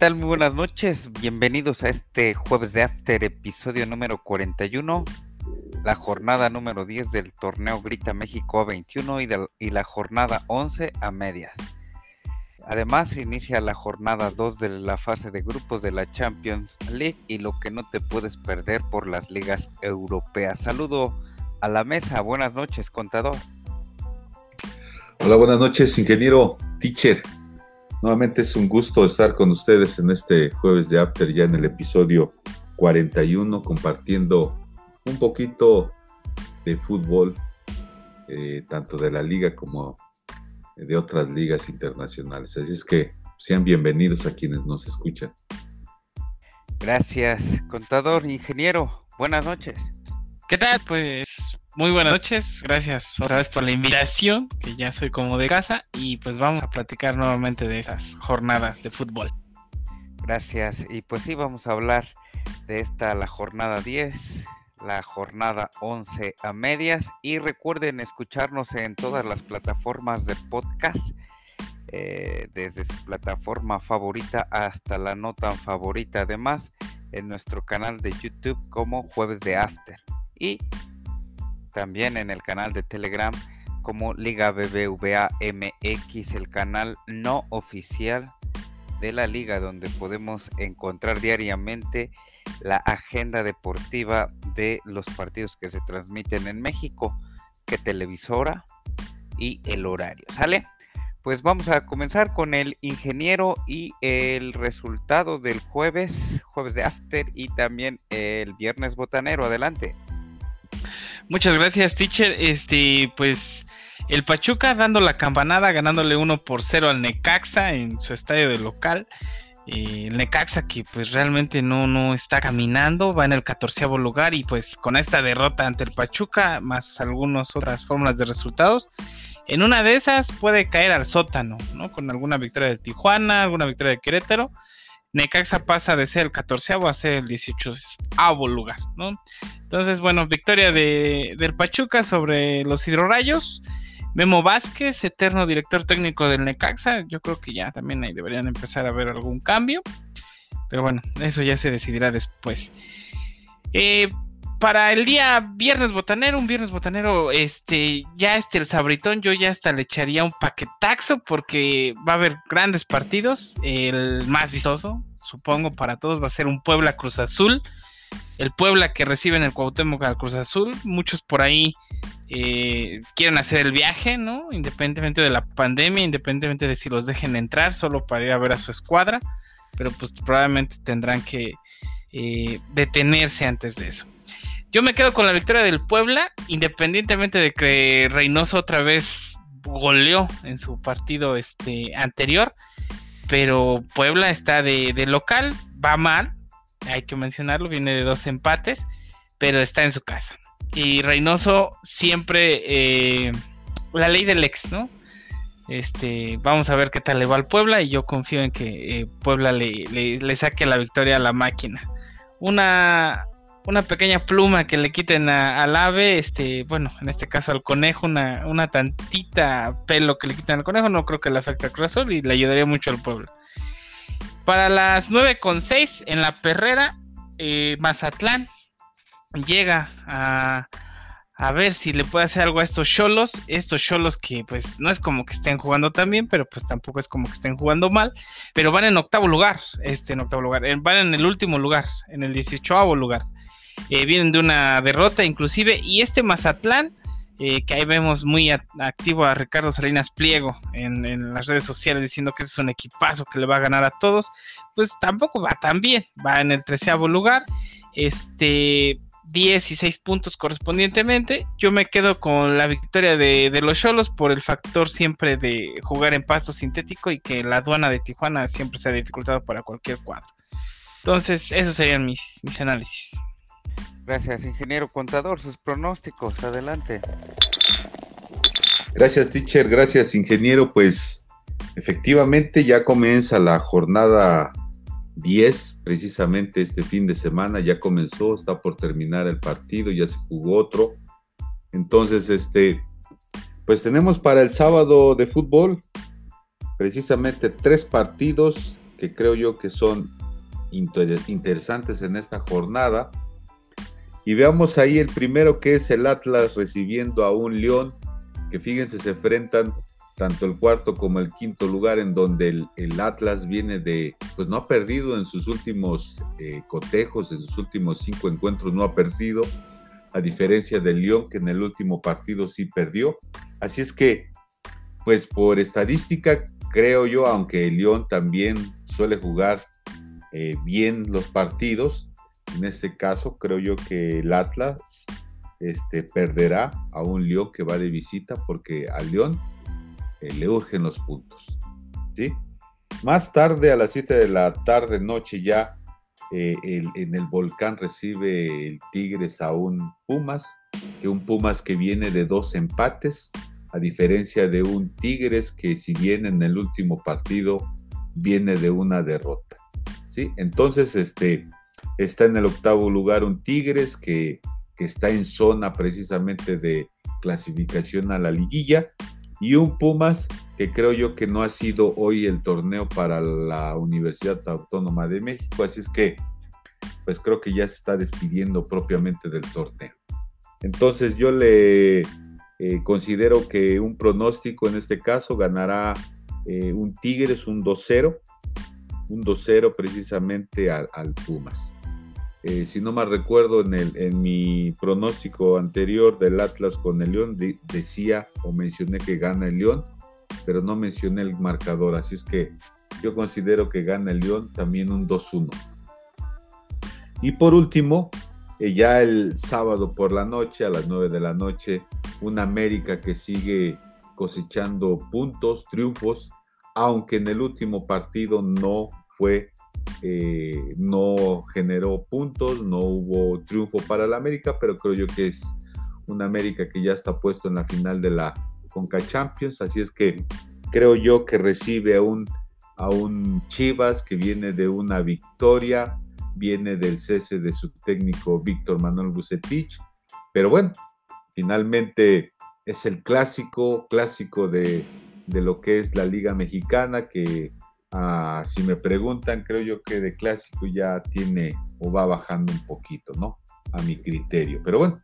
¿qué tal? Muy buenas noches. Bienvenidos a este jueves de After, episodio número 41, la jornada número 10 del torneo Grita México 21 y, y la jornada 11 a medias. Además, inicia la jornada 2 de la fase de grupos de la Champions League y lo que no te puedes perder por las ligas europeas. Saludo a la mesa. Buenas noches, contador. Hola, buenas noches, ingeniero, teacher. Nuevamente es un gusto estar con ustedes en este jueves de After, ya en el episodio 41, compartiendo un poquito de fútbol, eh, tanto de la liga como de otras ligas internacionales. Así es que sean bienvenidos a quienes nos escuchan. Gracias, contador, ingeniero. Buenas noches. ¿Qué tal? Pues muy buenas noches, gracias otra vez por la invitación, que ya soy como de casa, y pues vamos a platicar nuevamente de esas jornadas de fútbol. Gracias, y pues sí, vamos a hablar de esta, la jornada 10, la jornada 11 a medias, y recuerden escucharnos en todas las plataformas de podcast, eh, desde su plataforma favorita hasta la no tan favorita, además en nuestro canal de YouTube como Jueves de After. Y también en el canal de Telegram como Liga BBVA MX, el canal no oficial de la liga donde podemos encontrar diariamente la agenda deportiva de los partidos que se transmiten en México, que televisora y el horario. ¿Sale? Pues vamos a comenzar con el ingeniero y el resultado del jueves, jueves de after y también el viernes botanero. Adelante. Muchas gracias, teacher. Este, pues el Pachuca dando la campanada, ganándole 1 por 0 al Necaxa en su estadio de local. Eh, el Necaxa que pues realmente no, no está caminando, va en el catorceavo lugar y pues con esta derrota ante el Pachuca, más algunas otras fórmulas de resultados, en una de esas puede caer al sótano, ¿no? Con alguna victoria de Tijuana, alguna victoria de Querétaro Necaxa pasa de ser el 14 a ser el 18 lugar, ¿no? Entonces, bueno, victoria de, del Pachuca sobre los hidrorayos. Memo Vázquez, eterno director técnico del Necaxa. Yo creo que ya también ahí deberían empezar a ver algún cambio. Pero bueno, eso ya se decidirá después. Eh, para el día viernes botanero, un viernes botanero, este, ya este el sabritón, yo ya hasta le echaría un paquetaxo porque va a haber grandes partidos. El más vistoso, supongo, para todos va a ser un Puebla Cruz Azul. El Puebla que recibe en el Cuauhtémoc al Cruz Azul. Muchos por ahí eh, quieren hacer el viaje, ¿no? Independientemente de la pandemia, independientemente de si los dejen entrar, solo para ir a ver a su escuadra. Pero pues probablemente tendrán que eh, detenerse antes de eso. Yo me quedo con la victoria del Puebla, independientemente de que Reynoso otra vez goleó en su partido este, anterior. Pero Puebla está de, local, va mal, hay que mencionarlo, viene de dos empates, pero está en su casa. Y Reynoso siempre, eh, la ley del ex, ¿no? Este, vamos a ver qué tal le va al Puebla y yo confío en que eh, Puebla le, le, saque la victoria a la máquina. Una, una pequeña pluma que le quiten al ave, este, bueno, en este caso al conejo, una, una tantita pelo que le quiten al conejo, no creo que le afecte a Cruz y le ayudaría mucho al pueblo. Para las 9.6 en la perrera, eh, Mazatlán llega a, a ver si le puede hacer algo a estos cholos. Estos cholos que pues no es como que estén jugando tan bien, pero pues tampoco es como que estén jugando mal. Pero van en octavo lugar, este en octavo lugar. Van en el último lugar, en el 18 lugar. Eh, vienen de una derrota inclusive. Y este Mazatlán, eh, que ahí vemos muy activo a Ricardo Salinas Pliego en, las redes sociales diciendo que es un equipazo que le va a ganar a todos, pues tampoco va tan bien. Va en el treceavo lugar. Este 10 y 6 puntos correspondientemente. Yo me quedo con la victoria de, los Cholos por el factor siempre de jugar en pasto sintético y que la aduana de Tijuana siempre se ha dificultado para cualquier cuadro. Entonces, esos serían mis, mis análisis. Gracias, ingeniero contador. Sus pronósticos, adelante. Gracias, teacher. Gracias, ingeniero. Pues efectivamente ya comienza la jornada 10, precisamente este fin de semana, ya comenzó, está por terminar el partido, ya se jugó otro. Entonces, este, pues tenemos para el sábado de fútbol precisamente tres partidos que creo yo que son interesantes en esta jornada. Y veamos ahí el primero que es el Atlas recibiendo a un León, que fíjense, se enfrentan tanto el cuarto como el quinto lugar, en donde el, Atlas viene de, pues no ha perdido en sus últimos eh, cotejos, en sus últimos cinco encuentros no ha perdido, a diferencia del León, que en el último partido sí perdió. Así es que, pues por estadística, creo yo, aunque el León también suele jugar eh, bien los partidos, en este caso creo yo que el Atlas este, perderá a un León que va de visita porque al León eh, le urgen los puntos. ¿sí? Más tarde, a las 7 de la tarde, noche ya, eh, en el volcán recibe el Tigres a un Pumas, que un Pumas que viene de dos empates, a diferencia de un Tigres que si bien en el último partido viene de una derrota. ¿sí? Entonces, este, está en el octavo lugar un Tigres que, que está en zona precisamente de clasificación a la liguilla y un Pumas que creo yo que no ha sido hoy el torneo para la Universidad Autónoma de México, así es que pues creo que ya se está despidiendo propiamente del torneo. Entonces yo le eh, considero que un pronóstico en este caso ganará eh, un Tigres, un 2-0, un 2-0 precisamente al, Pumas. Eh, si no mal recuerdo, en, el, en mi pronóstico anterior del Atlas con el León, decía o mencioné que gana el León, pero no mencioné el marcador, así es que yo considero que gana el León también un 2-1. Y por último, ya el sábado por la noche, a las 9 de la noche, una América que sigue cosechando puntos, triunfos, aunque en el último partido no fue, eh, no generó puntos, no hubo triunfo para la América, pero creo yo que es una América que ya está puesto en la final de la Conca Champions, así es que creo yo que recibe a un, a un Chivas que viene de una victoria, viene del cese de su técnico Víctor Manuel Bucetich, pero bueno, finalmente es el clásico, clásico de, lo que es la Liga Mexicana, que ah, si me preguntan, creo yo que de clásico ya tiene o va bajando un poquito, ¿no? A mi criterio. Pero bueno,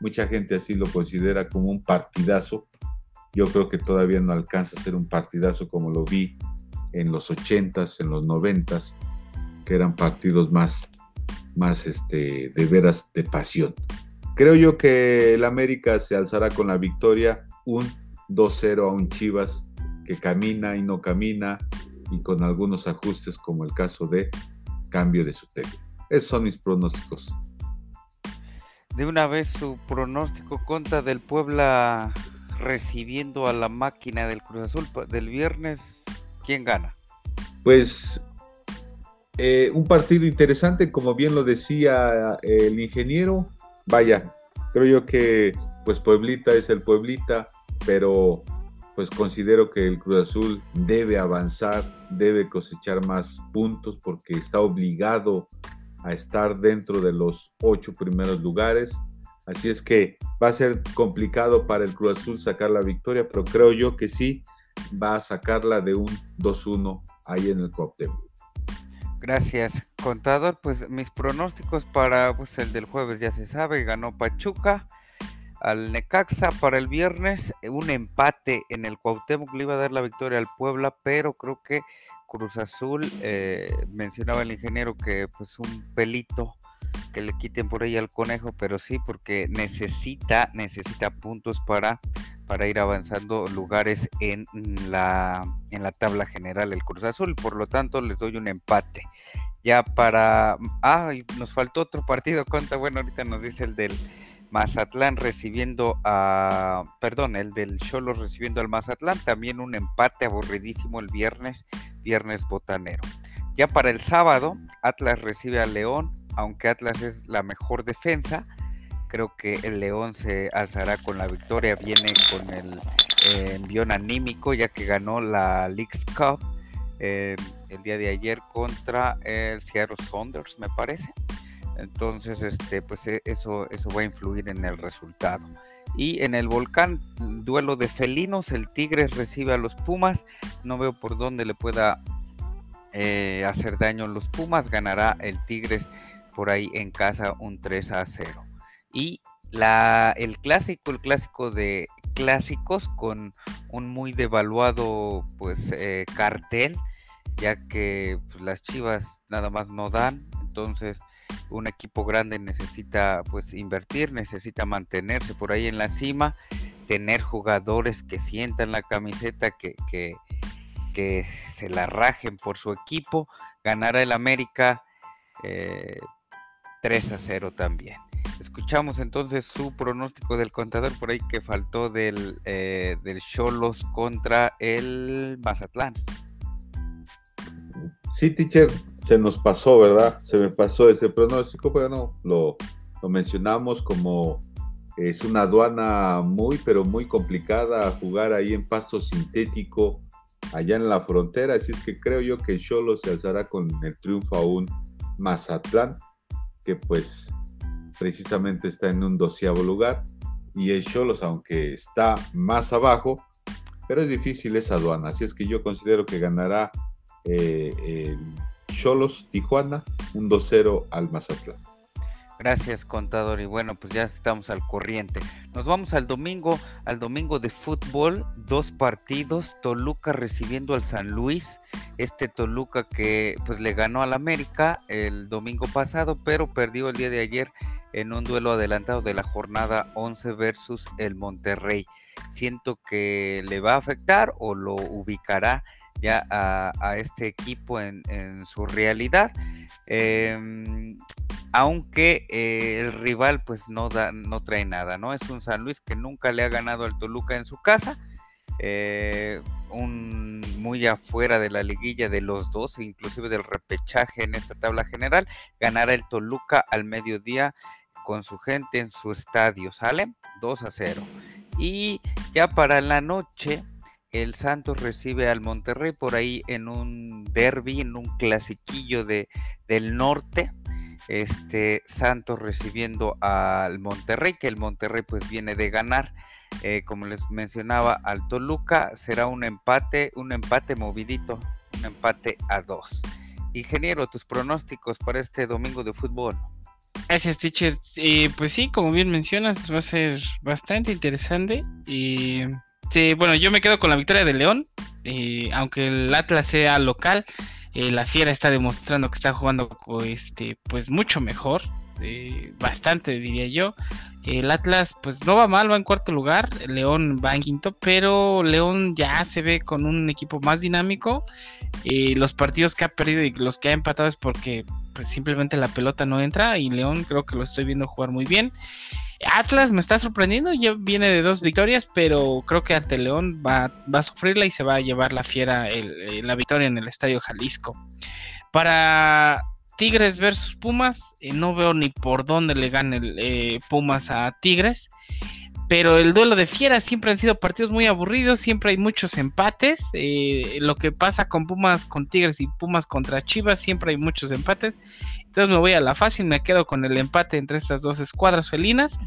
mucha gente así lo considera como un partidazo. Yo creo que todavía no alcanza a ser un partidazo como lo vi en los 80s, en los 90s, que eran partidos más, más este, de veras de pasión. Creo yo que el América se alzará con la victoria, un 2-0 a un Chivas que camina y no camina y con algunos ajustes como el caso de cambio de su técnico. Esos son mis pronósticos. De una vez su pronóstico contra del Puebla recibiendo a la máquina del Cruz Azul del viernes, ¿quién gana? Pues eh, un partido interesante, como bien lo decía el ingeniero. Vaya, creo yo que pues Pueblita es el Pueblita, pero pues considero que el Cruz Azul debe avanzar, debe cosechar más puntos porque está obligado a estar dentro de los ocho primeros lugares. Así es que va a ser complicado para el Cruz Azul sacar la victoria, pero creo yo que sí va a sacarla de un 2-1 ahí en el Cuauhtémoc. Gracias, contador. Pues mis pronósticos para pues, el del jueves ya se sabe, ganó Pachuca al Necaxa para el viernes, un empate en el Cuauhtémoc le iba a dar la victoria al Puebla, pero creo que Cruz Azul, eh, mencionaba el ingeniero que pues un pelito que le quiten por ahí al conejo, pero sí porque necesita, necesita puntos para para ir avanzando lugares en la, en la tabla general el Cruz Azul. Por lo tanto, les doy un empate. Ya para... Ah, nos faltó otro partido contra, bueno, ahorita nos dice el del Mazatlán recibiendo a... Perdón, el del Cholo recibiendo al Mazatlán. También un empate aburridísimo el viernes, viernes botanero. Ya para el sábado, Atlas recibe a León, aunque Atlas es la mejor defensa Creo que el León se alzará con la victoria, viene con el eh, envión anímico ya que ganó la League's Cup eh, el día de ayer contra el Seattle Saunders, me parece. Entonces, este, pues e, eso, eso va a influir en el resultado. Y en el volcán, duelo de felinos, el Tigres recibe a los Pumas. No veo por dónde le pueda eh, hacer daño a los Pumas, ganará el Tigres por ahí en casa un 3 a 0. Y la, el clásico, el clásico de clásicos con un muy devaluado pues eh, cartel, ya que pues, las Chivas nada más no dan, entonces un equipo grande necesita pues invertir, necesita mantenerse por ahí en la cima, tener jugadores que sientan la camiseta, que, que, se la rajen por su equipo, ganará el América 3 eh, a 0 también. Escuchamos entonces su pronóstico del contador por ahí que faltó del eh, del Cholos contra el Mazatlán. Sí, teacher, se nos pasó, ¿verdad? Se me pasó ese pronóstico, pero no, lo, lo mencionamos como es una aduana muy, pero muy complicada jugar ahí en pasto sintético, allá en la frontera. Así es que creo yo que Cholos se alzará con el triunfo a un Mazatlán, que pues precisamente está en un doceavo lugar. Y el Cholos, aunque está más abajo, pero es difícil esa aduana. Así es que yo considero que ganará Cholos Tijuana un 2-0 al Mazatlán. Gracias, contador. Y bueno, pues ya estamos al corriente. Nos vamos al domingo, al domingo de fútbol, dos partidos, Toluca recibiendo al San Luis, este Toluca que pues le ganó al América el domingo pasado, pero perdió el día de ayer en un duelo adelantado de la jornada 11 versus el Monterrey. Siento que le va a afectar o lo ubicará ya a, este equipo en, su realidad. Em, aunque eh, el rival pues no, da, no trae nada, ¿no? Es un San Luis que nunca le ha ganado al Toluca en su casa. Eh, un muy afuera de la liguilla de los dos, inclusive del repechaje en esta tabla general, ganará el Toluca al mediodía con su gente en su estadio, ¿sale? 2 a 0. Y ya para la noche, el Santos recibe al Monterrey por ahí en un derby, en un clasiquillo de, del norte. Este Santos recibiendo al Monterrey, que el Monterrey pues viene de ganar. Eh, como les mencionaba, al Toluca será un empate, un empate movidito, un empate a dos. Ingeniero, tus pronósticos para este domingo de fútbol. Gracias, teacher. Eh, pues sí, como bien mencionas, va a ser bastante interesante. Bueno, yo me quedo con la victoria de León. Eh, aunque el Atlas sea local, eh, la Fiera está demostrando que está jugando este, pues mucho mejor. bastante, diría yo. El Atlas, pues no va mal, va en cuarto lugar. León va en quinto, pero León ya se ve con un equipo más dinámico. los partidos que ha perdido y los que ha empatado es porque pues simplemente la pelota no entra y León creo que lo estoy viendo jugar muy bien. Atlas me está sorprendiendo, ya viene de dos victorias, pero creo que ante León va, a sufrirla y se va a llevar la fiera eh, la victoria en el Estadio Jalisco. Para Tigres versus Pumas, eh, no veo ni por dónde le gane eh, Pumas a Tigres. Pero el duelo de fieras siempre han sido partidos muy aburridos, siempre hay muchos empates. Eh, lo que pasa con Pumas con Tigres y Pumas contra Chivas, siempre hay muchos empates. Entonces me voy a la fácil, me quedo con el empate entre estas dos escuadras felinas.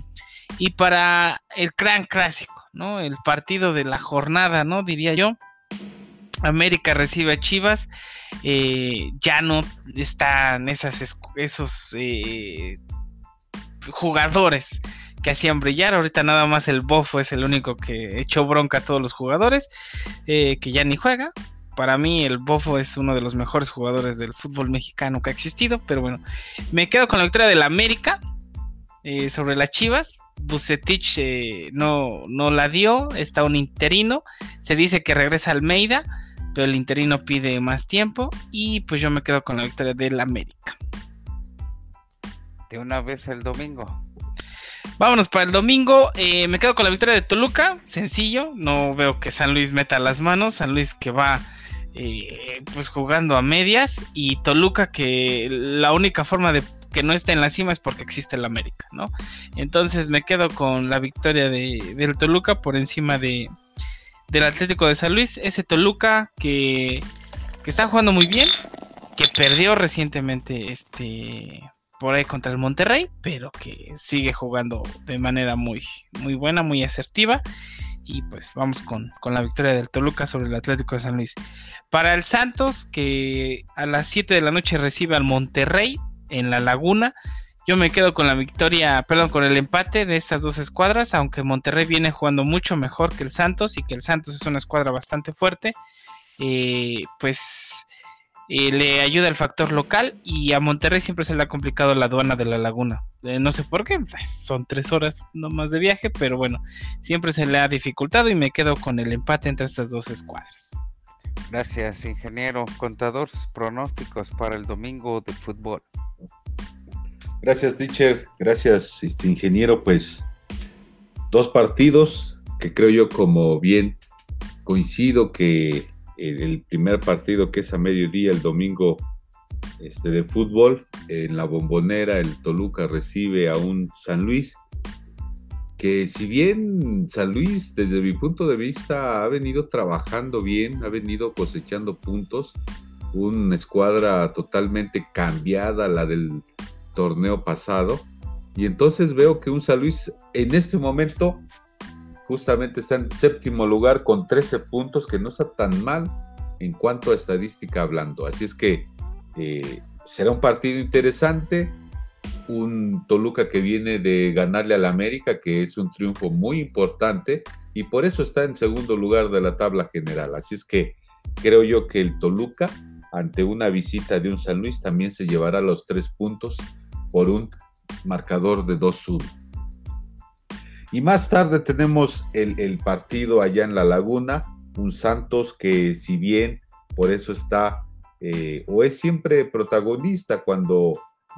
Y para el gran clásico, ¿no? El partido de la jornada, ¿no? Diría yo. América recibe a Chivas. Eh, ya no están esas, esos eh, jugadores que hacían brillar. Ahorita nada más el Bofo es el único que echó bronca a todos los jugadores, eh, que ya ni juega. Para mí el Bofo es uno de los mejores jugadores del fútbol mexicano que ha existido, pero bueno, me quedo con la victoria del América eh, sobre las Chivas. Bucetich eh, no, no la dio, está un interino. Se dice que regresa Almeida, pero el interino pide más tiempo y pues yo me quedo con la victoria del América. De una vez el domingo. Vámonos para el domingo. Eh, me quedo con la victoria de Toluca. Sencillo. No veo que San Luis meta las manos. San Luis que va eh, pues jugando a medias. Y Toluca que la única forma de que no esté en la cima es porque existe el América, ¿no? Entonces me quedo con la victoria de, del Toluca por encima de, del Atlético de San Luis. Ese Toluca que, que está jugando muy bien. Que perdió recientemente este por ahí contra el Monterrey, pero que sigue jugando de manera muy, muy buena, muy asertiva. Y pues vamos con, con, la victoria del Toluca sobre el Atlético de San Luis. Para el Santos, que a las 7 de la noche recibe al Monterrey en la Laguna. Yo me quedo con la victoria, perdón, con el empate de estas dos escuadras, aunque Monterrey viene jugando mucho mejor que el Santos y que el Santos es una escuadra bastante fuerte. Eh, pues eh, le ayuda el factor local y a Monterrey siempre se le ha complicado la aduana de la laguna. Eh, no sé por qué, pues, son tres horas nomás de viaje, pero bueno, siempre se le ha dificultado y me quedo con el empate entre estas dos escuadras. Gracias, ingeniero. Contadores pronósticos para el domingo de fútbol. Gracias, teacher. Gracias, este ingeniero. Pues dos partidos que creo yo como bien coincido que el primer partido que es a mediodía el domingo este, de fútbol en la bombonera el Toluca recibe a un San Luis que si bien San Luis desde mi punto de vista ha venido trabajando bien, ha venido cosechando puntos, una escuadra totalmente cambiada la del torneo pasado. Y entonces veo que un San Luis en este momento justamente está en séptimo lugar con 13 puntos, que no está tan mal en cuanto a estadística hablando. Así es que eh, será un partido interesante. Un Toluca que viene de ganarle al América, que es un triunfo muy importante, y por eso está en segundo lugar de la tabla general. Así es que creo yo que el Toluca, ante una visita de un San Luis, también se llevará los tres puntos por un marcador de 2-1. Y más tarde tenemos el, partido allá en La Laguna, un Santos que si bien por eso está eh, o es siempre protagonista cuando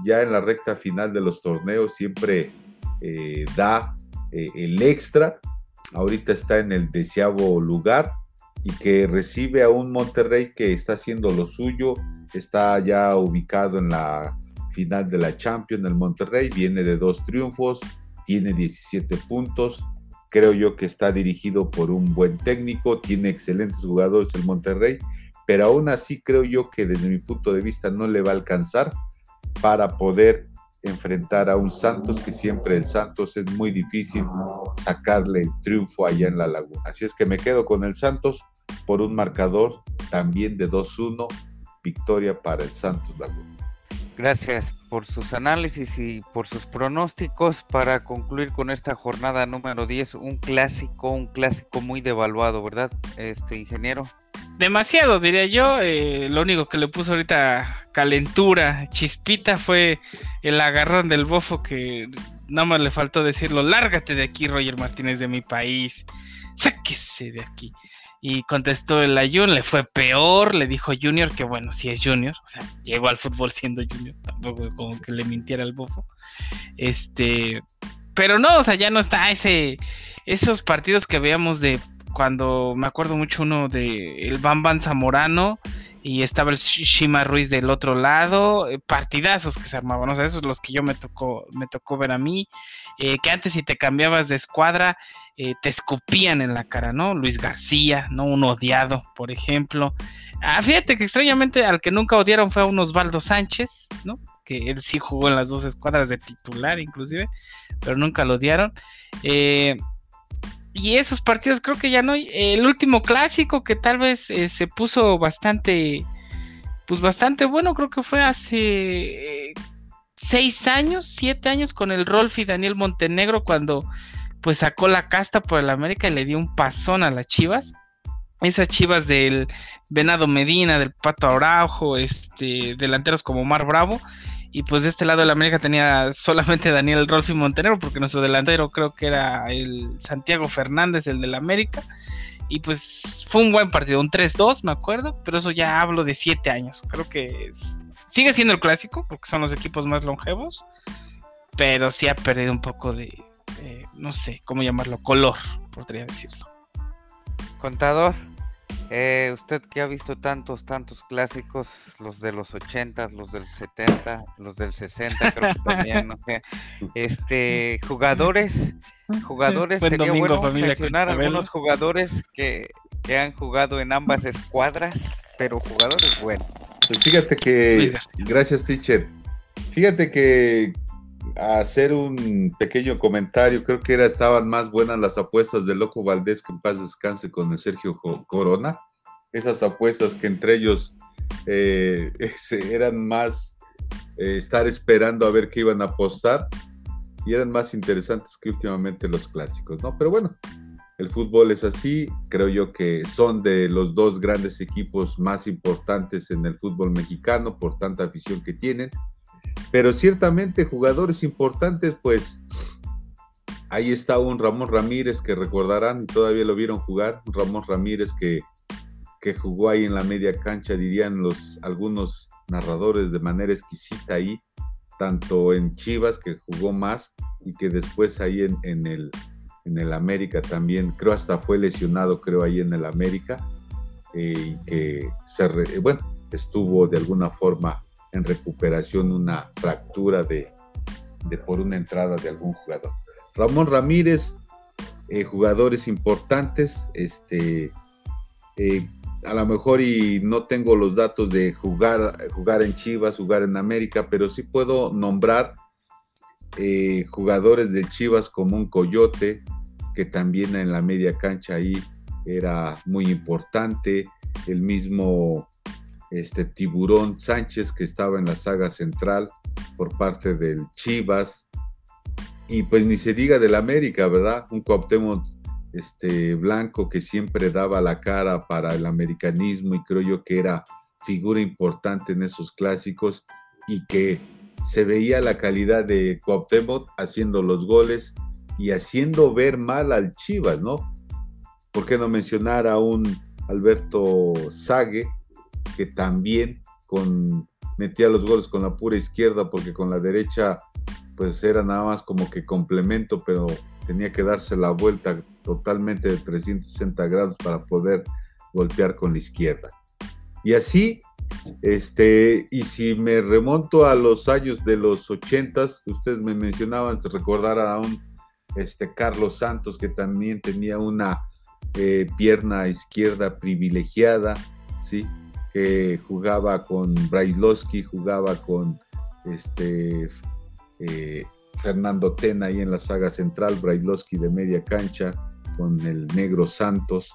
ya en la recta final de los torneos siempre eh, da eh, el extra, ahorita está en el deseado lugar y que recibe a un Monterrey que está haciendo lo suyo, está ya ubicado en la final de la Champions, el Monterrey, viene de dos triunfos, tiene 17 puntos, creo yo que está dirigido por un buen técnico, tiene excelentes jugadores el Monterrey, pero aún así creo yo que desde mi punto de vista no le va a alcanzar para poder enfrentar a un Santos que siempre el Santos es muy difícil sacarle el triunfo allá en la laguna. Así es que me quedo con el Santos por un marcador también de 2-1, victoria para el Santos Laguna. Gracias por sus análisis y por sus pronósticos para concluir con esta jornada número 10, un clásico, un clásico muy devaluado, ¿verdad, este ingeniero? Demasiado, diría yo. Eh, lo único que le puso ahorita calentura, chispita, fue el agarrón del bofo que nada más le faltó decirlo, lárgate de aquí, Roger Martínez, de mi país, sáquese de aquí. Y contestó el Ayun, le fue peor, le dijo Junior que bueno, si es Junior, o sea, llegó al fútbol siendo Junior, tampoco como que le mintiera el bofo. Este, pero no, o sea, ya no está ese, esos partidos que veíamos de cuando me acuerdo mucho uno de el Bamban Zamorano y estaba el Shima Ruiz del otro lado, eh, partidazos que se armaban, o sea, esos los que yo me tocó, me tocó ver a mí, eh, que antes si te cambiabas de escuadra, eh, te escupían en la cara, ¿no? Luis García, ¿no? Un odiado, por ejemplo. Ah, fíjate que extrañamente al que nunca odiaron fue a un Osvaldo Sánchez, ¿no? Que él sí jugó en las dos escuadras de titular, inclusive, pero nunca lo odiaron. Eh, y esos partidos creo que ya no. El último clásico que tal vez eh, se puso bastante, pues bastante bueno, creo que fue hace seis años, siete años con el Rolfi Daniel Montenegro cuando pues sacó la casta por el América y le dio un pasón a las Chivas. Esas Chivas del Venado Medina, del Pato Araujo, este, delanteros como Mar Bravo. Y pues de este lado del América tenía solamente Daniel Rolfi Montenegro, porque nuestro delantero creo que era el Santiago Fernández, el del América. Y pues fue un buen partido, un 3-2, me acuerdo, pero eso ya hablo de siete años. Creo que sigue siendo el clásico, porque son los equipos más longevos, pero sí ha perdido un poco de, eh, no sé, ¿cómo llamarlo? Color, podría decirlo. Contador, eh, usted que ha visto tantos, tantos clásicos, los de los 80, los del 70, los del 60, creo que también, no sé, este, jugadores, jugadores, sería bueno mencionar algunos jugadores que, que han jugado en ambas escuadras, pero jugadores buenos. Pues fíjate que, gracias teacher, fíjate que hacer un pequeño comentario. Creo que era, estaban más buenas las apuestas de Loco Valdés que en paz descanse con el Sergio Corona. Esas apuestas que entre ellos eh, eran más eh, estar esperando a ver qué iban a apostar y eran más interesantes que últimamente los clásicos, ¿no? Pero bueno, el fútbol es así, creo yo que son de los dos grandes equipos más importantes en el fútbol mexicano por tanta afición que tienen, pero ciertamente jugadores importantes, pues ahí está un Ramón Ramírez que recordarán y todavía lo vieron jugar, un Ramón Ramírez que, que jugó ahí en la media cancha, dirían los algunos narradores de manera exquisita ahí, tanto en Chivas, que jugó más, y que después ahí en, el, en el América también, creo hasta fue lesionado, creo ahí en el América, eh, y que se bueno, estuvo de alguna forma en recuperación una fractura de, por una entrada de algún jugador. Ramón Ramírez, eh, jugadores importantes, este, eh, a lo mejor y no tengo los datos de jugar, jugar en Chivas, jugar en América, pero sí puedo nombrar eh, jugadores de Chivas como un Coyote, que también en la media cancha ahí era muy importante, el mismo este, Tiburón Sánchez que estaba en la saga central por parte del Chivas, y pues ni se diga del América, ¿verdad? Un Cuauhtémoc este, Blanco que siempre daba la cara para el americanismo y creo yo que era figura importante en esos clásicos y que se veía la calidad de Cuauhtémoc haciendo los goles y haciendo ver mal al Chivas, ¿no? ¿Por qué no mencionar a un Alberto Sague que también con, metía los goles con la pura izquierda porque con la derecha pues era nada más como que complemento, pero tenía que darse la vuelta totalmente de 360 grados para poder golpear con la izquierda. Y así, este, y si me remonto a los años de los 80, ustedes me mencionaban, recordar a un este, Carlos Santos que también tenía una eh, pierna izquierda privilegiada, ¿sí? Que jugaba con Brailovsky, jugaba con este, eh, Fernando Tena ahí en la saga central, Brailovsky de media cancha, con el negro Santos,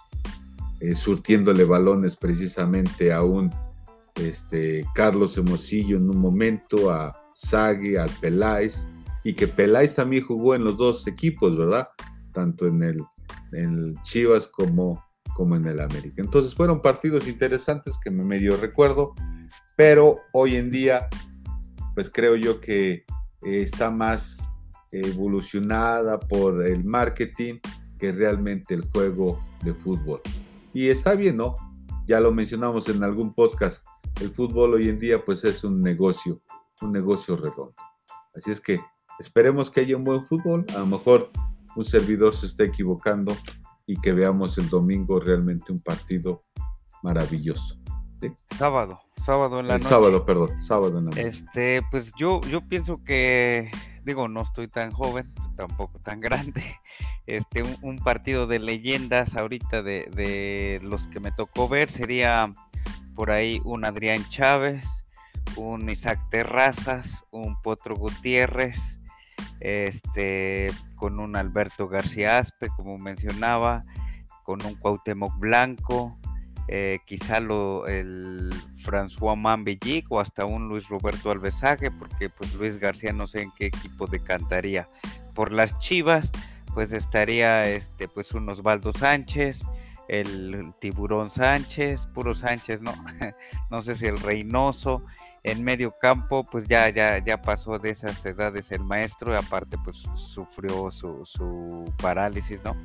eh, surtiéndole balones precisamente a un este, Carlos Hermosillo en un momento, a Sague, al Peláez, y que Peláez también jugó en los dos equipos, ¿verdad? Tanto en el, Chivas como, como en el América. Entonces fueron partidos interesantes que me medio recuerdo, pero hoy en día, pues creo yo que eh, está más evolucionada por el marketing que realmente el juego de fútbol. Y está bien, ¿no? Ya lo mencionamos en algún podcast, el fútbol hoy en día pues es un negocio, un negocio redondo. Así es que esperemos que haya un buen fútbol, a lo mejor un servidor se está equivocando y que veamos el domingo realmente un partido maravilloso. Sábado, sábado en la noche. Sábado, perdón, sábado en la noche. Este, pues yo, yo pienso que, digo, no estoy tan joven, tampoco tan grande. Este, un, partido de leyendas ahorita de, de, los que me tocó ver sería por ahí un Adrián Chávez, un Isaac Terrazas, un Potro Gutiérrez, este, con un Alberto García Aspe, como mencionaba, con un Cuauhtémoc Blanco, eh, quizá lo, el François Mambellic o hasta un Luis Roberto Alvesague, porque pues Luis García no sé en qué equipo decantaría. Por las Chivas, pues estaría este, pues un Osvaldo Sánchez, el Tiburón Sánchez, puro Sánchez, ¿no? no sé si el Reynoso. En medio campo, pues ya, ya, ya pasó de esas edades el maestro, y aparte, pues sufrió su, su parálisis, ¿no?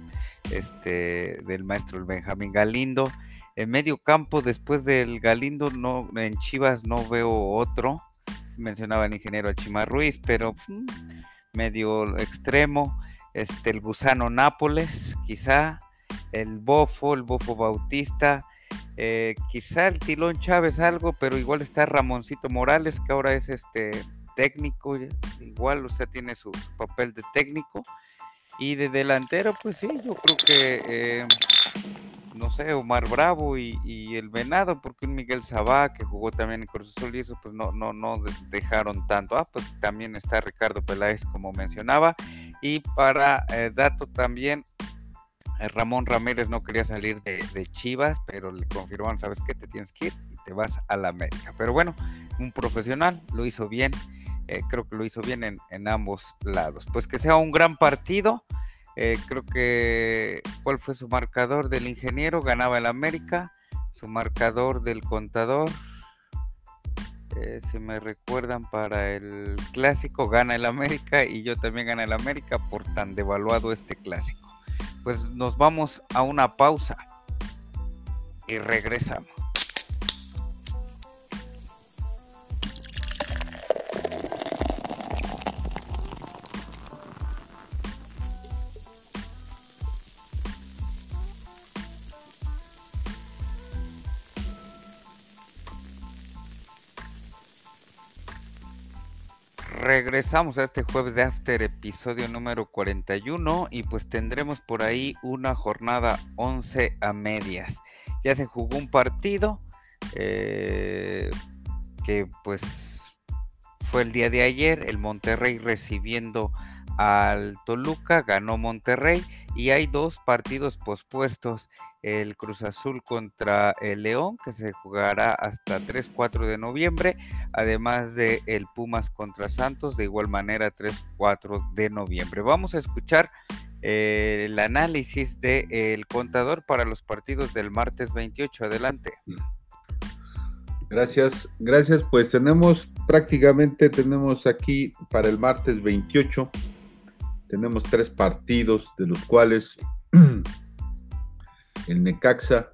Este, del maestro el Benjamín Galindo en medio campo, después del Galindo, no, en Chivas no veo otro. Mencionaba el ingeniero Chima Ruiz, pero mm, medio extremo. Este, el Gusano Nápoles, quizá. El Bofo, el Bofo Bautista. Eh, quizá el Tilón Chávez algo, pero igual está Ramoncito Morales, que ahora es este técnico, igual, o sea, tiene su, papel de técnico. Y de delantero, pues sí, yo creo que eh, no sé, Omar Bravo y, el Venado, porque un Miguel Sabá que jugó también en Cruz Azul y eso pues no, no, no dejaron tanto. Ah, pues también está Ricardo Peláez como mencionaba. Y para eh, dato también, eh, Ramón Ramírez no quería salir de, Chivas, pero le confirmaron, sabes que te tienes que ir y te vas a la América. Pero bueno, un profesional, lo hizo bien, eh, creo que lo hizo bien en, ambos lados. Pues que sea un gran partido. Eh, creo que, ¿cuál fue su marcador del ingeniero? Ganaba el América. Su marcador del contador, eh, si me recuerdan para el clásico, gana el América y yo también gana el América por tan devaluado este clásico. Pues nos vamos a una pausa y regresamos. Regresamos a este jueves de After, episodio número 41, y pues tendremos por ahí una jornada 11 a medias. Ya se jugó un partido eh, que pues fue el día de ayer, el Monterrey recibiendo al Toluca, ganó Monterrey y hay dos partidos pospuestos, el Cruz Azul contra el León, que se jugará hasta 3-4 de noviembre, además de el Pumas contra Santos, de igual manera 3-4 de noviembre. Vamos a escuchar eh, el análisis del el contador para los partidos del martes 28. Adelante. Gracias, gracias. Pues tenemos prácticamente, tenemos aquí para el martes 28 tenemos tres partidos, de los cuales el Necaxa,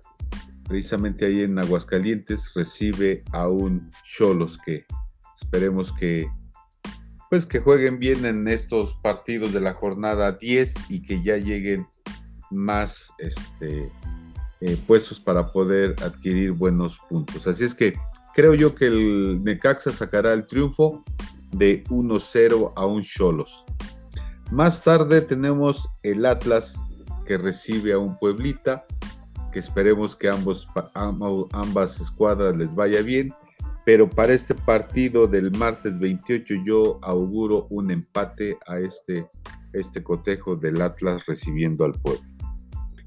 precisamente ahí en Aguascalientes, recibe a un Cholos que esperemos que pues que jueguen bien en estos partidos de la jornada 10 y que ya lleguen más este, eh, puestos para poder adquirir buenos puntos. Así es que creo yo que el Necaxa sacará el triunfo de 1-0 a un Cholos. Más tarde tenemos el Atlas que recibe a un Pueblita, que esperemos que ambos, ambas escuadras les vaya bien, pero para este partido del martes 28 yo auguro un empate a este, este cotejo del Atlas recibiendo al Pueblo.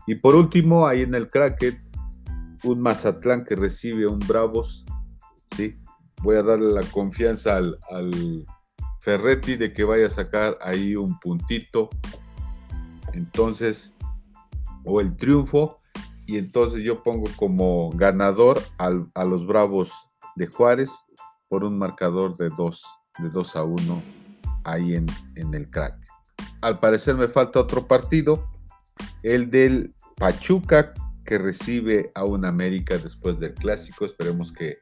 Y por último, ahí en el Kraken, un Mazatlán que recibe a un Bravos, ¿sí? Voy a darle la confianza al Ferretti de que vaya a sacar ahí un puntito. Entonces, o el triunfo. Y entonces yo pongo como ganador a los Bravos de Juárez por un marcador de 2 de 2 a 1 ahí en, en el crack. Al parecer me falta otro partido, el del Pachuca que recibe a un América después del clásico. Esperemos que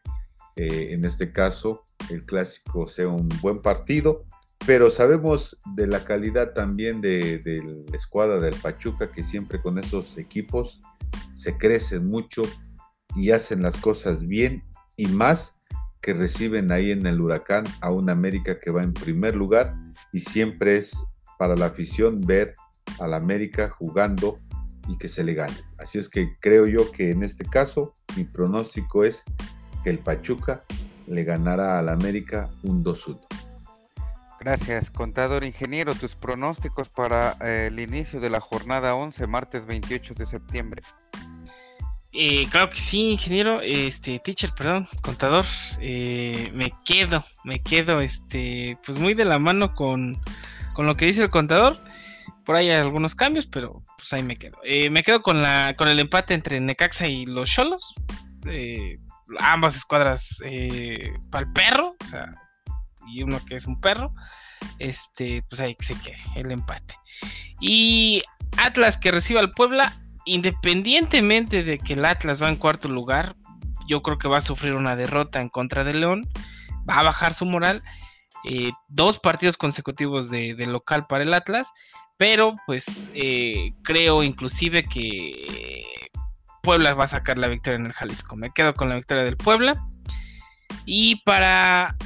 eh, en este caso el clásico sea un buen partido, pero sabemos de la calidad también de, la escuadra del Pachuca, que siempre con esos equipos se crecen mucho y hacen las cosas bien y más que reciben ahí en el huracán a un América que va en primer lugar y siempre es para la afición ver al América jugando y que se le gane. Así es que creo yo que en este caso mi pronóstico es que el Pachuca le ganará al América un 2-1. Gracias, contador ingeniero. Tus pronósticos para eh, el inicio de la jornada 11, martes 28 de septiembre. Eh, claro que sí, ingeniero, este, teacher, perdón, contador, eh, me quedo, me quedo, este, pues muy de la mano con, con, lo que dice el contador. Por ahí hay algunos cambios, pero pues ahí me quedo. me quedo con la, con el empate entre Necaxa y los Cholos ambas escuadras eh, para el perro, o sea, y uno que es un perro, este, pues ahí se quede el empate. Y Atlas que reciba al Puebla, independientemente de que el Atlas va en cuarto lugar, yo creo que va a sufrir una derrota en contra de León, va a bajar su moral. Eh, dos partidos consecutivos de, local para el Atlas, pero pues eh, creo inclusive que Puebla va a sacar la victoria en el Jalisco. Me quedo con la victoria del Puebla. Y para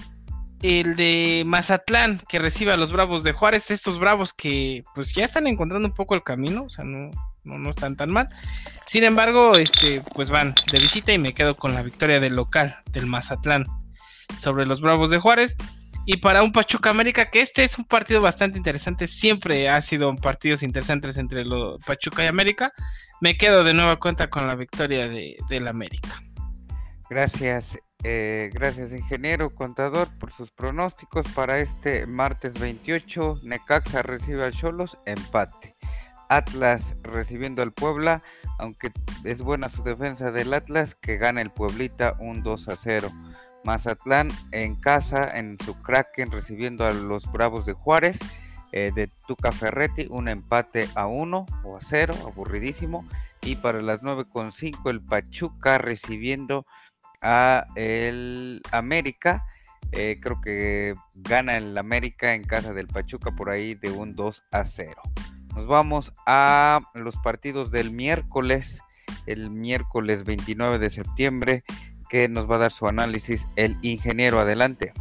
el de Mazatlán, que recibe a los Bravos de Juárez, estos Bravos que pues ya están encontrando un poco el camino, o sea, no, no, no están tan mal. Sin embargo, este, pues van de visita y me quedo con la victoria del local, del Mazatlán, sobre los Bravos de Juárez. Y para un Pachuca América, que este es un partido bastante interesante, siempre ha sido partidos interesantes entre los Pachuca y América, me quedo de nueva cuenta con la victoria de, del América. Gracias, eh, gracias ingeniero contador por sus pronósticos para este martes 28. Necaxa recibe al Cholos, empate. Atlas recibiendo al Puebla, aunque es buena su defensa del Atlas, que gana el Pueblita un 2 a 0. Mazatlán en casa, en su Kraken, recibiendo a los Bravos de Juárez, eh, de Tuca Ferretti, un empate a 1 o a 0, aburridísimo. Y para las 9.5 el Pachuca recibiendo a el América. Eh, creo que gana el América en casa del Pachuca por ahí de un 2 a 0. Nos vamos a los partidos del miércoles, el miércoles 29 de septiembre, que nos va a dar su análisis el ingeniero. Adelante.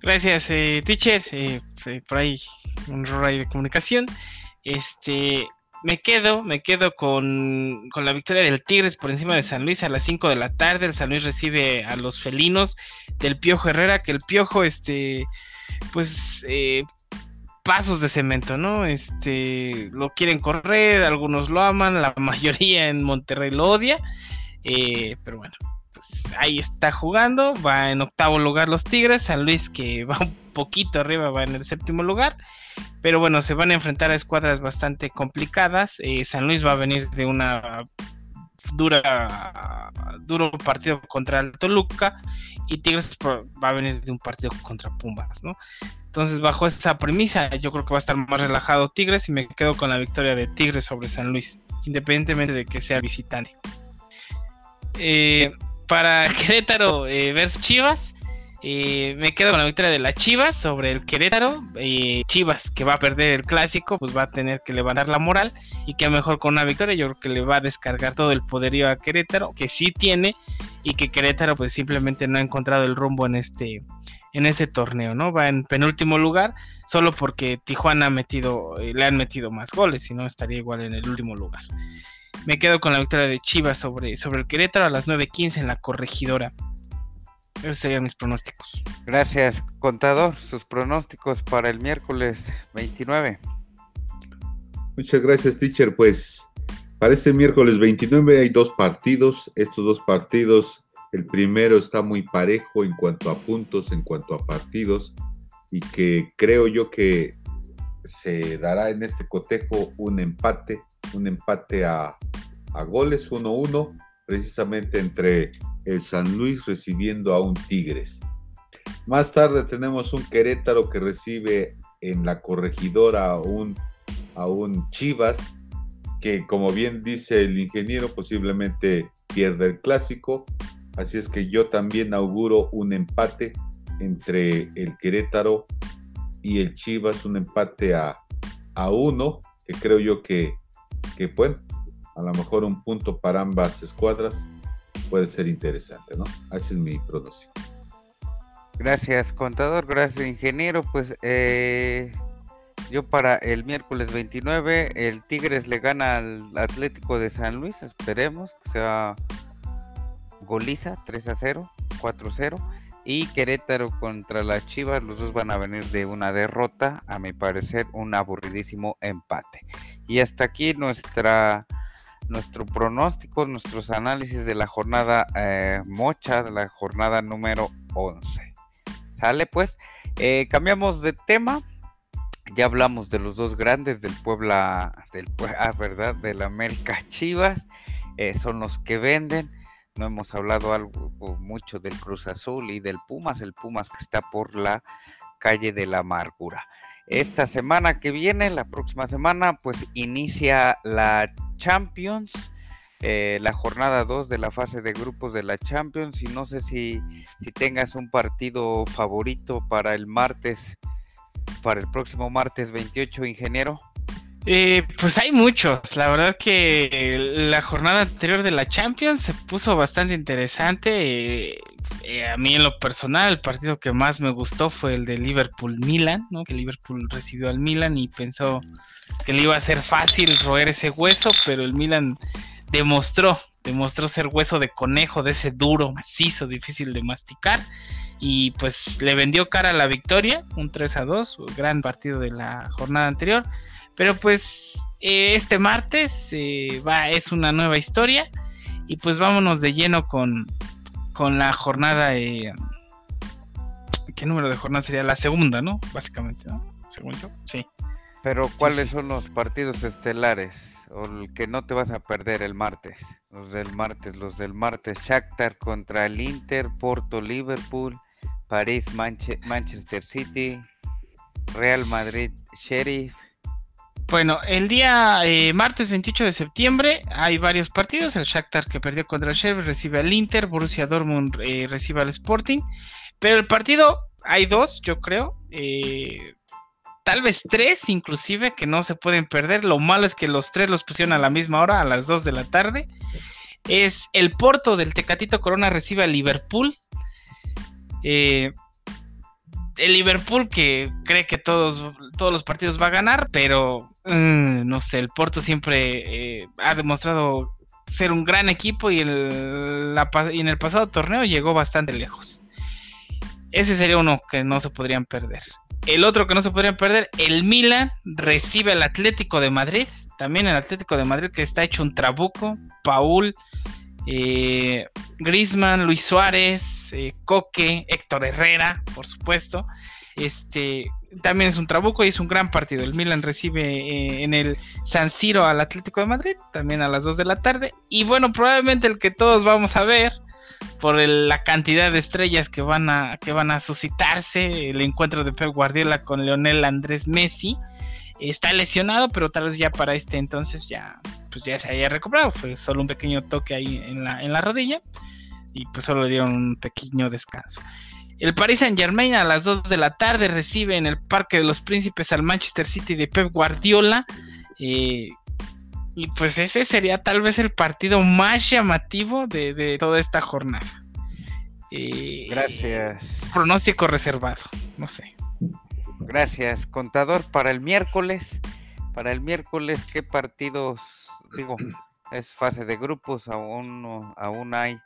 Gracias, eh, teacher. Eh, por ahí un error de comunicación. Este, me quedo, me quedo con, con, la victoria del Tigres por encima de San Luis a las 5 de la tarde. El San Luis recibe a los felinos del Piojo Herrera, que el Piojo, este, pues, eh, pasos de cemento, ¿no? Este, lo quieren correr, algunos lo aman, la mayoría en Monterrey lo odia, eh, pero bueno, ahí está jugando, va en octavo lugar los Tigres, San Luis que va un poquito arriba, va en el séptimo lugar, pero bueno, se van a enfrentar a escuadras bastante complicadas, eh, San Luis va a venir de una dura duro partido contra el Toluca y Tigres va a venir de un partido contra Pumas, ¿no? Entonces, bajo esa premisa, yo creo que va a estar más relajado Tigres y me quedo con la victoria de Tigres sobre San Luis, independientemente de que sea visitante. Eh, para Querétaro eh, versus Chivas, eh, me quedo con la victoria de la Chivas sobre el Querétaro. Chivas, que va a perder el clásico, pues va a tener que levantar la moral. Y que mejor con una victoria, yo creo que le va a descargar todo el poderío a Querétaro, que sí tiene, y que Querétaro, pues simplemente no ha encontrado el rumbo en este, en este torneo, ¿no? Va en penúltimo lugar, solo porque Tijuana ha metido, eh, le han metido más goles, si no estaría igual en el último lugar. Me quedo con la victoria de Chivas sobre, sobre el Querétaro a las 9.15 en la corregidora. Esos serían mis pronósticos. Gracias, contador. Sus pronósticos para el miércoles 29. Muchas gracias, teacher. Pues para este miércoles 29 hay dos partidos. Estos dos partidos el primero está muy parejo en cuanto a puntos, en cuanto a partidos, y que creo yo que se dará en este cotejo un empate, un empate a, goles 1-1, precisamente entre el San Luis recibiendo a un Tigres. Más tarde tenemos un Querétaro que recibe en la corregidora a un, a un Chivas, que como bien dice el ingeniero, posiblemente pierde el clásico Así es que yo también auguro un empate entre el Querétaro y el Chivas, un empate a, uno, que creo yo que, que, bueno, a lo mejor un punto para ambas escuadras puede ser interesante, ¿no? Ese es mi pronóstico. Gracias, contador. Gracias, ingeniero. Pues eh, yo para el miércoles 29, el Tigres le gana al Atlético de San Luis. Esperemos que sea goliza 3 a 0, 4 a 0. Y Querétaro contra las Chivas, los dos van a venir de una derrota, a mi parecer un aburridísimo empate. Y hasta aquí nuestra, nuestro pronóstico, nuestros análisis de la jornada eh, mocha, de la jornada número 11. ¿Sale pues? Eh, cambiamos de tema. Ya hablamos de los dos grandes del Puebla, del ah, verdad, del América Chivas. Eh, son los que venden no hemos hablado algo mucho del Cruz Azul y del Pumas, el Pumas que está por la calle de la amargura. Esta semana que viene, la próxima semana, pues inicia la Champions, eh, la jornada 2 de la fase de grupos de la Champions. Y no sé si, si tengas un partido favorito para el martes, para el próximo martes 28, ingeniero. Eh, pues hay muchos. La verdad que la jornada anterior de la Champions se puso bastante interesante. Eh, eh, a mí en lo personal, el partido que más me gustó fue el de Liverpool-Milan, ¿no? Que Liverpool recibió al Milan y pensó que le iba a ser fácil roer ese hueso, pero el Milan demostró, demostró ser hueso de conejo, de ese duro, macizo, difícil de masticar. Y pues le vendió cara la victoria, un 3 a 2, gran partido de la jornada anterior. Pero pues eh, este martes eh, va, es una nueva historia. Y pues vámonos de lleno con, con la jornada. Eh, ¿Qué número de jornada sería? La segunda, ¿no? Básicamente, ¿no? Según yo, sí. Pero ¿cuáles son los partidos estelares? O el que no te vas a perder el martes. Los del martes, los del martes. Shakhtar contra el Inter, Porto, Liverpool, París, Manchester City, Real Madrid, Sheriff, bueno, el día eh, martes 28 de septiembre hay varios partidos. El Shakhtar que perdió contra el Sheriff recibe al Inter, Borussia Dortmund eh, recibe al Sporting. Pero el partido hay dos, yo creo. Eh, tal vez tres inclusive que no se pueden perder. Lo malo es que los tres los pusieron a la misma hora, a las 2 de la tarde. Es el Porto del Tecatito Corona recibe al Liverpool. Eh, el Liverpool que cree que todos, todos los partidos va a ganar, pero mm, no sé, el Porto siempre eh, ha demostrado ser un gran equipo y, y en el pasado torneo llegó bastante lejos. Ese sería uno que no se podrían perder. El otro que no se podrían perder, el Milan recibe al Atlético de Madrid. También el Atlético de Madrid que está hecho un trabuco. Paul eh, Grisman, Luis Suárez, eh, Coque, Héctor Herrera, por supuesto. Este también es un trabuco y es un gran partido. El Milan recibe eh, en el San Siro al Atlético de Madrid, también a las 2 de la tarde. Y bueno, probablemente el que todos vamos a ver por la cantidad de estrellas que van a que van a suscitarse, el encuentro de Pep Guardiola con Leonel Andrés Messi. Está lesionado, pero tal vez ya para este entonces ya pues ya se haya recuperado. Fue solo un pequeño toque ahí en la, en la rodilla y pues solo le dieron un pequeño descanso. El Paris Saint Germain a las 2 de la tarde recibe en el Parque de los Príncipes al Manchester City de Pep Guardiola. Eh, y pues ese sería tal vez el partido más llamativo de, toda esta jornada. Eh, Gracias. Pronóstico reservado, no sé. Gracias. Contador para el miércoles. Para el miércoles, ¿qué partidos digo, es fase de grupos, aún, aún hay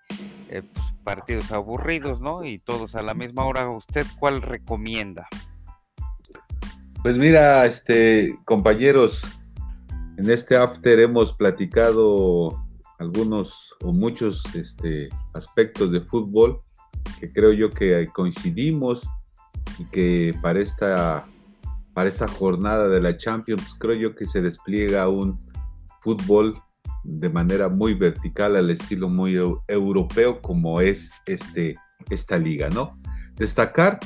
eh, pues, partidos aburridos, ¿no? Y todos a la misma hora. ¿Usted cuál recomienda? Pues mira, este, compañeros, en este after hemos platicado algunos o muchos este, aspectos de fútbol que creo yo que coincidimos y que para esta, para esta jornada de la Champions creo yo que se despliega un fútbol de manera muy vertical al estilo muy europeo como es este, esta liga, ¿no? Destacar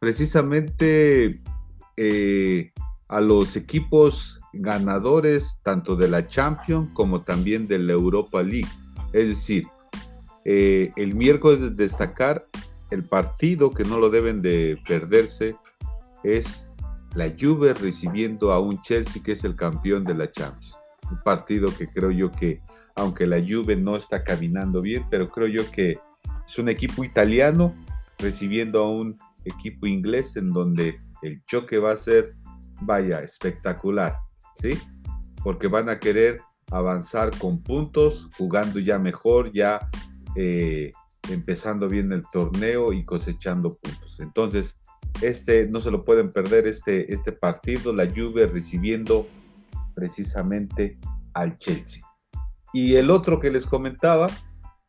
precisamente eh, a los equipos ganadores tanto de la Champions como también de la Europa League. Es decir, eh, el miércoles destacar el partido que no lo deben de perderse es la Juve recibiendo a un Chelsea que es el campeón de la Champions un partido que creo yo que, aunque la Juve no está caminando bien, pero creo yo que es un equipo italiano recibiendo a un equipo inglés en donde el choque va a ser, vaya, espectacular, ¿sí? Porque van a querer avanzar con puntos, jugando ya mejor, ya eh, empezando bien el torneo y cosechando puntos. Entonces, este no se lo pueden perder este, este partido, la Juve recibiendo precisamente al Chelsea. Y el otro que les comentaba,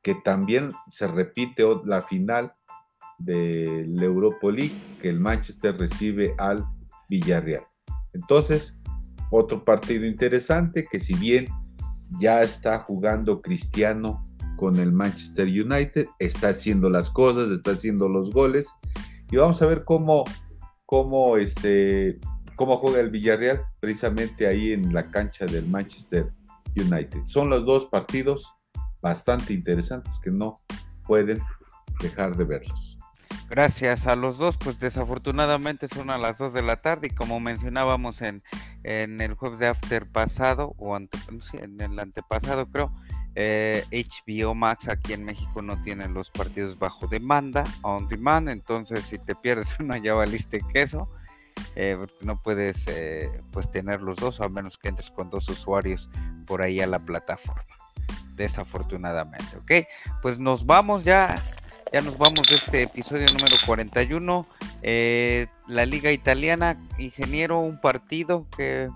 que también se repite la final del Europa League, que el Manchester recibe al Villarreal. Entonces, otro partido interesante que si bien ya está jugando Cristiano con el Manchester United, está haciendo las cosas, está haciendo los goles y vamos a ver cómo, cómo este, cómo juega el Villarreal, precisamente ahí en la cancha del Manchester United. Son los dos partidos bastante interesantes que no pueden dejar de verlos. Gracias a los dos, pues desafortunadamente son a las 2 de la tarde y como mencionábamos en, en el jueves de after pasado, o ante, en el antepasado creo, HBO eh, Max aquí en México no tiene los partidos bajo demanda, on demand, entonces si te pierdes una ya valiste queso, eh, no puedes eh, pues tener los dos, a menos que entres con dos usuarios por ahí a la plataforma, desafortunadamente, ¿ok? Pues nos vamos ya, ya nos vamos de este episodio número 41, la liga italiana, ingeniero, un partido que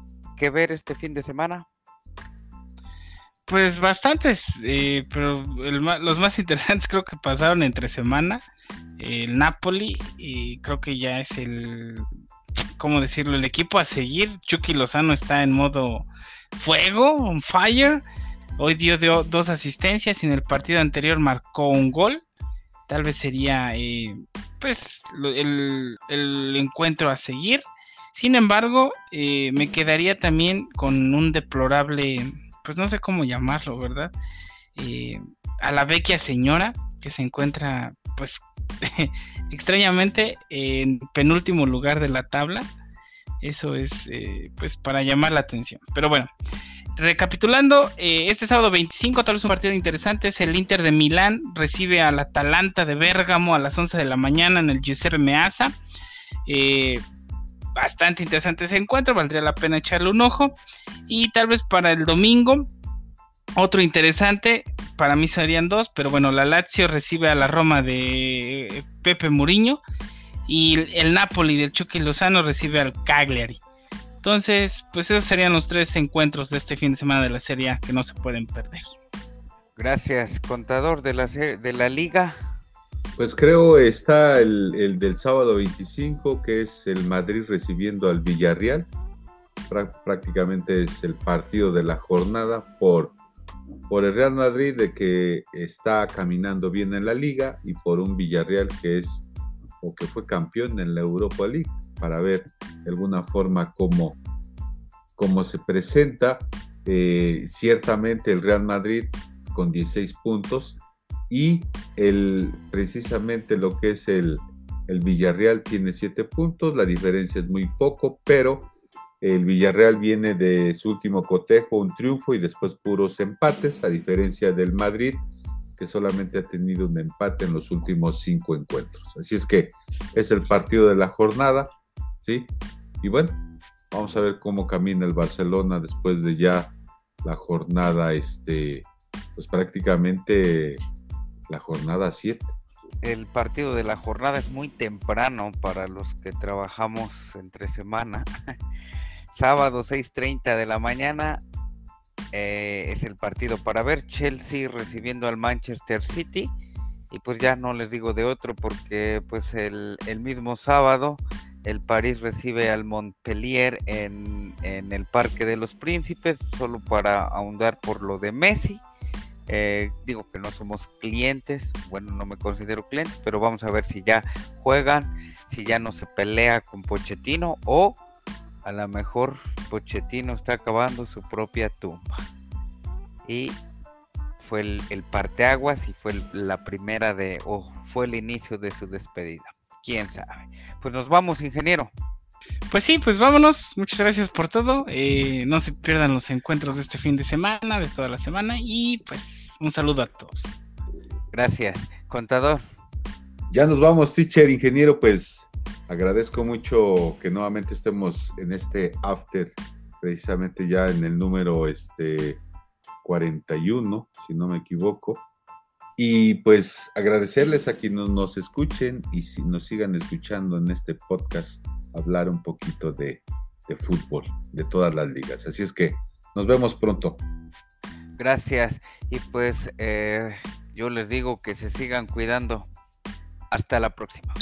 ver este fin de semana. Pues bastantes, eh, pero los más interesantes creo que pasaron entre semana. El Napoli, y creo que ya es el, ¿cómo decirlo? El equipo a seguir. Chucky Lozano está en modo fuego, on fire. Hoy dio, dos asistencias y en el partido anterior marcó un gol. Tal vez sería, eh, pues, el, encuentro a seguir. Sin embargo, eh, me quedaría también con un deplorable pues no sé cómo llamarlo, ¿verdad? Eh, a la vecchia señora que se encuentra, pues, extrañamente en penúltimo lugar de la tabla. Eso es, eh, pues, para llamar la atención. Pero bueno, recapitulando, eh, este sábado 25, tal vez un partido interesante, es el Inter de Milán, recibe al Atalanta de Bérgamo a las 11 de la mañana en el Giuseppe Meazza. Bastante interesante ese encuentro, valdría la pena echarle un ojo. Y tal vez para el domingo, otro interesante, para mí serían dos, pero bueno, la Lazio recibe a la Roma de Pepe Muriño y el Napoli del Chucky Lozano recibe al Cagliari. Entonces, pues esos serían los tres encuentros de este fin de semana de la Serie que no se pueden perder. Gracias, contador de la, de la liga. Pues creo está el, el del sábado 25, que es el Madrid recibiendo al Villarreal prácticamente es el partido de la jornada por, por el Real Madrid de que está caminando bien en la liga y por un Villarreal que es o que fue campeón en la Europa League para ver de alguna forma cómo, cómo se presenta. Eh, ciertamente el Real Madrid con 16 puntos y el, precisamente lo que es el, el Villarreal tiene 7 puntos, la diferencia es muy poco, pero el Villarreal viene de su último cotejo, un triunfo y después puros empates, a diferencia del Madrid, que solamente ha tenido un empate en los últimos cinco encuentros. Así es que es el partido de la jornada, ¿sí? Y bueno, vamos a ver cómo camina el Barcelona después de ya la jornada, este, pues prácticamente la jornada 7 el partido de la jornada es muy temprano para los que trabajamos entre semana. sábado 6.30 de la mañana eh, es el partido para ver Chelsea recibiendo al Manchester City. Y pues ya no les digo de otro porque pues el, mismo sábado el París recibe al Montpellier en, el Parque de los Príncipes solo para ahondar por lo de Messi eh, digo que no somos clientes bueno no me considero clientes pero vamos a ver si ya juegan si ya no se pelea con Pochettino o a lo mejor Pochettino está acabando su propia tumba. Y fue el, el parteaguas y fue la primera de, o fue el inicio de su despedida. Quién sabe. Pues nos vamos, ingeniero. Pues sí, pues vámonos. Muchas gracias por todo. Eh, no se pierdan los encuentros de este fin de semana, de toda la semana. Y pues un saludo a todos. Gracias, contador. Ya nos vamos, teacher, ingeniero. Pues Agradezco mucho que nuevamente estemos en este after, precisamente ya en el número este 41, si no me equivoco. Y pues agradecerles a quienes nos escuchen y si nos sigan escuchando en este podcast, hablar un poquito de, fútbol, de todas las ligas. Así es que nos vemos pronto. Gracias. Y pues eh, yo les digo que se sigan cuidando. Hasta la próxima.